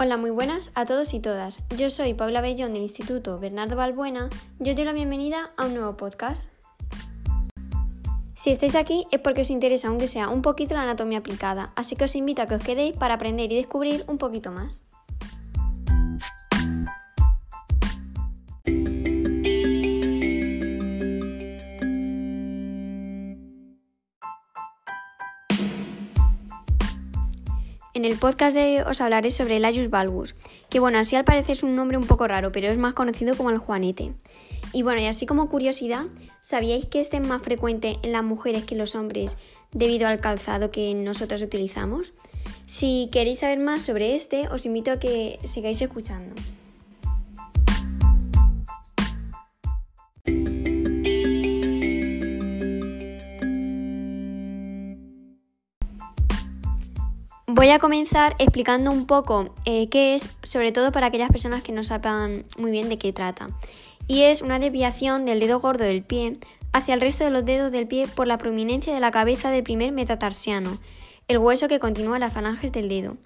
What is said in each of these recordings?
Hola, muy buenas a todos y todas. Yo soy Paula Bellón del Instituto Bernardo Balbuena. Yo doy la bienvenida a un nuevo podcast. Si estáis aquí es porque os interesa, aunque sea un poquito, la anatomía aplicada, así que os invito a que os quedéis para aprender y descubrir un poquito más. En el podcast de hoy os hablaré sobre el Ayus valgus, que bueno, así al parecer es un nombre un poco raro, pero es más conocido como el juanete. Y bueno, y así como curiosidad, ¿sabíais que este es más frecuente en las mujeres que en los hombres debido al calzado que nosotras utilizamos? Si queréis saber más sobre este, os invito a que sigáis escuchando. Voy a comenzar explicando un poco eh, qué es, sobre todo para aquellas personas que no sepan muy bien de qué trata. Y es una desviación del dedo gordo del pie hacia el resto de los dedos del pie por la prominencia de la cabeza del primer metatarsiano, el hueso que continúa las falanges del dedo,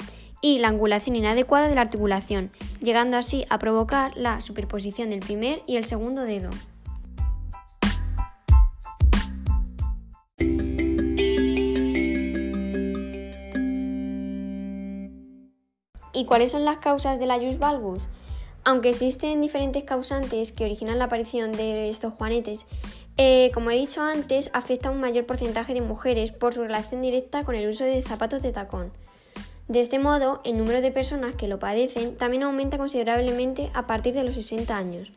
y la angulación inadecuada de la articulación, llegando así a provocar la superposición del primer y el segundo dedo. ¿Y cuáles son las causas del ayus valgus? Aunque existen diferentes causantes que originan la aparición de estos juanetes, eh, como he dicho antes, afecta a un mayor porcentaje de mujeres por su relación directa con el uso de zapatos de tacón. De este modo, el número de personas que lo padecen también aumenta considerablemente a partir de los 60 años.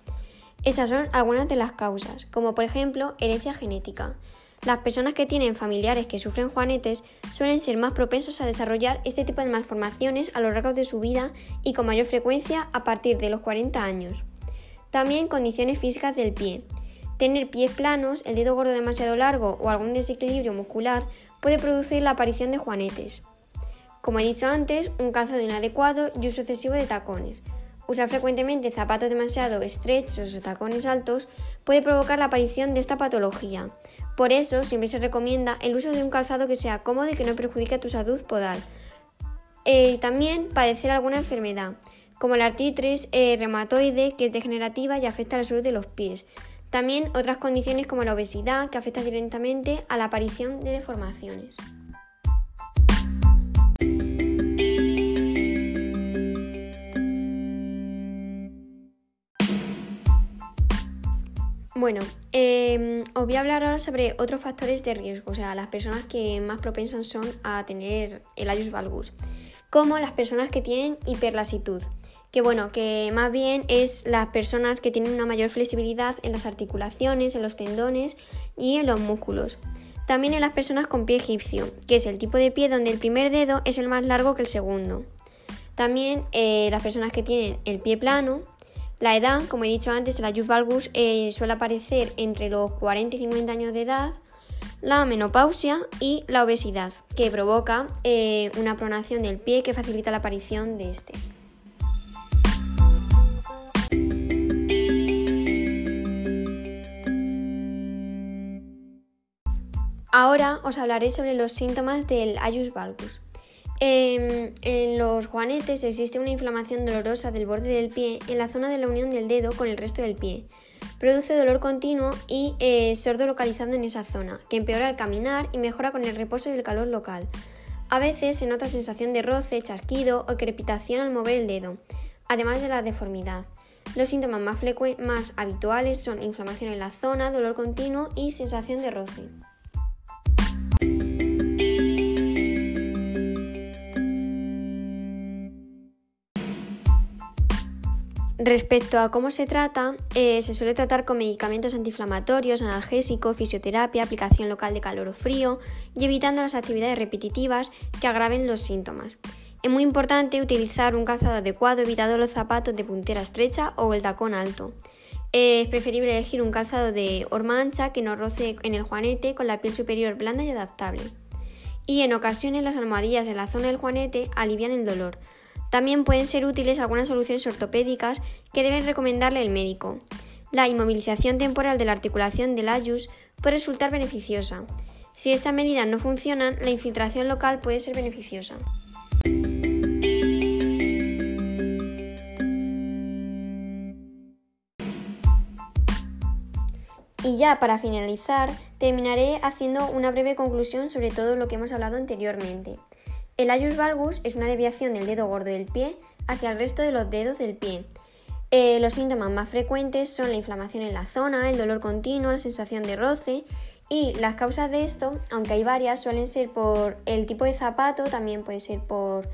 Estas son algunas de las causas, como por ejemplo herencia genética. Las personas que tienen familiares que sufren juanetes suelen ser más propensas a desarrollar este tipo de malformaciones a lo largo de su vida y con mayor frecuencia a partir de los 40 años. También condiciones físicas del pie. Tener pies planos, el dedo gordo demasiado largo o algún desequilibrio muscular puede producir la aparición de juanetes. Como he dicho antes, un calzado inadecuado y uso excesivo de tacones. Usar frecuentemente zapatos demasiado estrechos o tacones altos puede provocar la aparición de esta patología. Por eso siempre se recomienda el uso de un calzado que sea cómodo y que no perjudique a tu salud podal. Eh, también padecer alguna enfermedad, como la artritis eh, reumatoide, que es degenerativa y afecta a la salud de los pies. También otras condiciones como la obesidad, que afecta directamente a la aparición de deformaciones. Bueno, em, os voy a hablar ahora sobre otros factores de riesgo, o sea, las personas que más propensas son a tener el ayus valgus, como las personas que tienen hiperlasitud, que bueno, que más bien es las personas que tienen una mayor flexibilidad en las articulaciones, en los tendones y en los músculos. También en las personas con pie egipcio, que es el tipo de pie donde el primer dedo es el más largo que el segundo. También eh, las personas que tienen el pie plano, la edad, como he dicho antes, la ayus valgus eh, suele aparecer entre los 40 y 50 años de edad, la menopausia y la obesidad, que provoca eh, una pronación del pie que facilita la aparición de este. Ahora os hablaré sobre los síntomas del ayus valgus. Em, en los juanetes existe una inflamación dolorosa del borde del pie en la zona de la unión del dedo con el resto del pie. Produce dolor continuo y eh, sordo localizado en esa zona, que empeora al caminar y mejora con el reposo y el calor local. A veces se nota sensación de roce, chasquido o crepitación al mover el dedo, además de la deformidad. Los síntomas más, más habituales son inflamación en la zona, dolor continuo y sensación de roce. Respecto a cómo se trata, eh, se suele tratar con medicamentos antiinflamatorios, analgésicos, fisioterapia, aplicación local de calor o frío y evitando las actividades repetitivas que agraven los síntomas. Es muy importante utilizar un calzado adecuado evitando los zapatos de puntera estrecha o el tacón alto. Es preferible elegir un calzado de horma ancha que no roce en el juanete con la piel superior blanda y adaptable. Y en ocasiones las almohadillas en la zona del juanete alivian el dolor, también pueden ser útiles algunas soluciones ortopédicas que deben recomendarle el médico. La inmovilización temporal de la articulación del ayus puede resultar beneficiosa. Si estas medidas no funcionan, la infiltración local puede ser beneficiosa. Y ya para finalizar, terminaré haciendo una breve conclusión sobre todo lo que hemos hablado anteriormente. El ayus valgus es una desviación del dedo gordo del pie hacia el resto de los dedos del pie. Eh, los síntomas más frecuentes son la inflamación en la zona, el dolor continuo, la sensación de roce y las causas de esto, aunque hay varias, suelen ser por el tipo de zapato, también puede ser por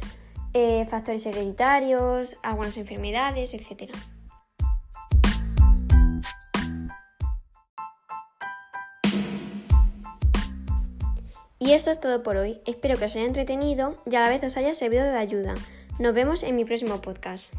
eh, factores hereditarios, algunas enfermedades, etc. Y esto es todo por hoy. Espero que os haya entretenido y a la vez os haya servido de ayuda. Nos vemos en mi próximo podcast.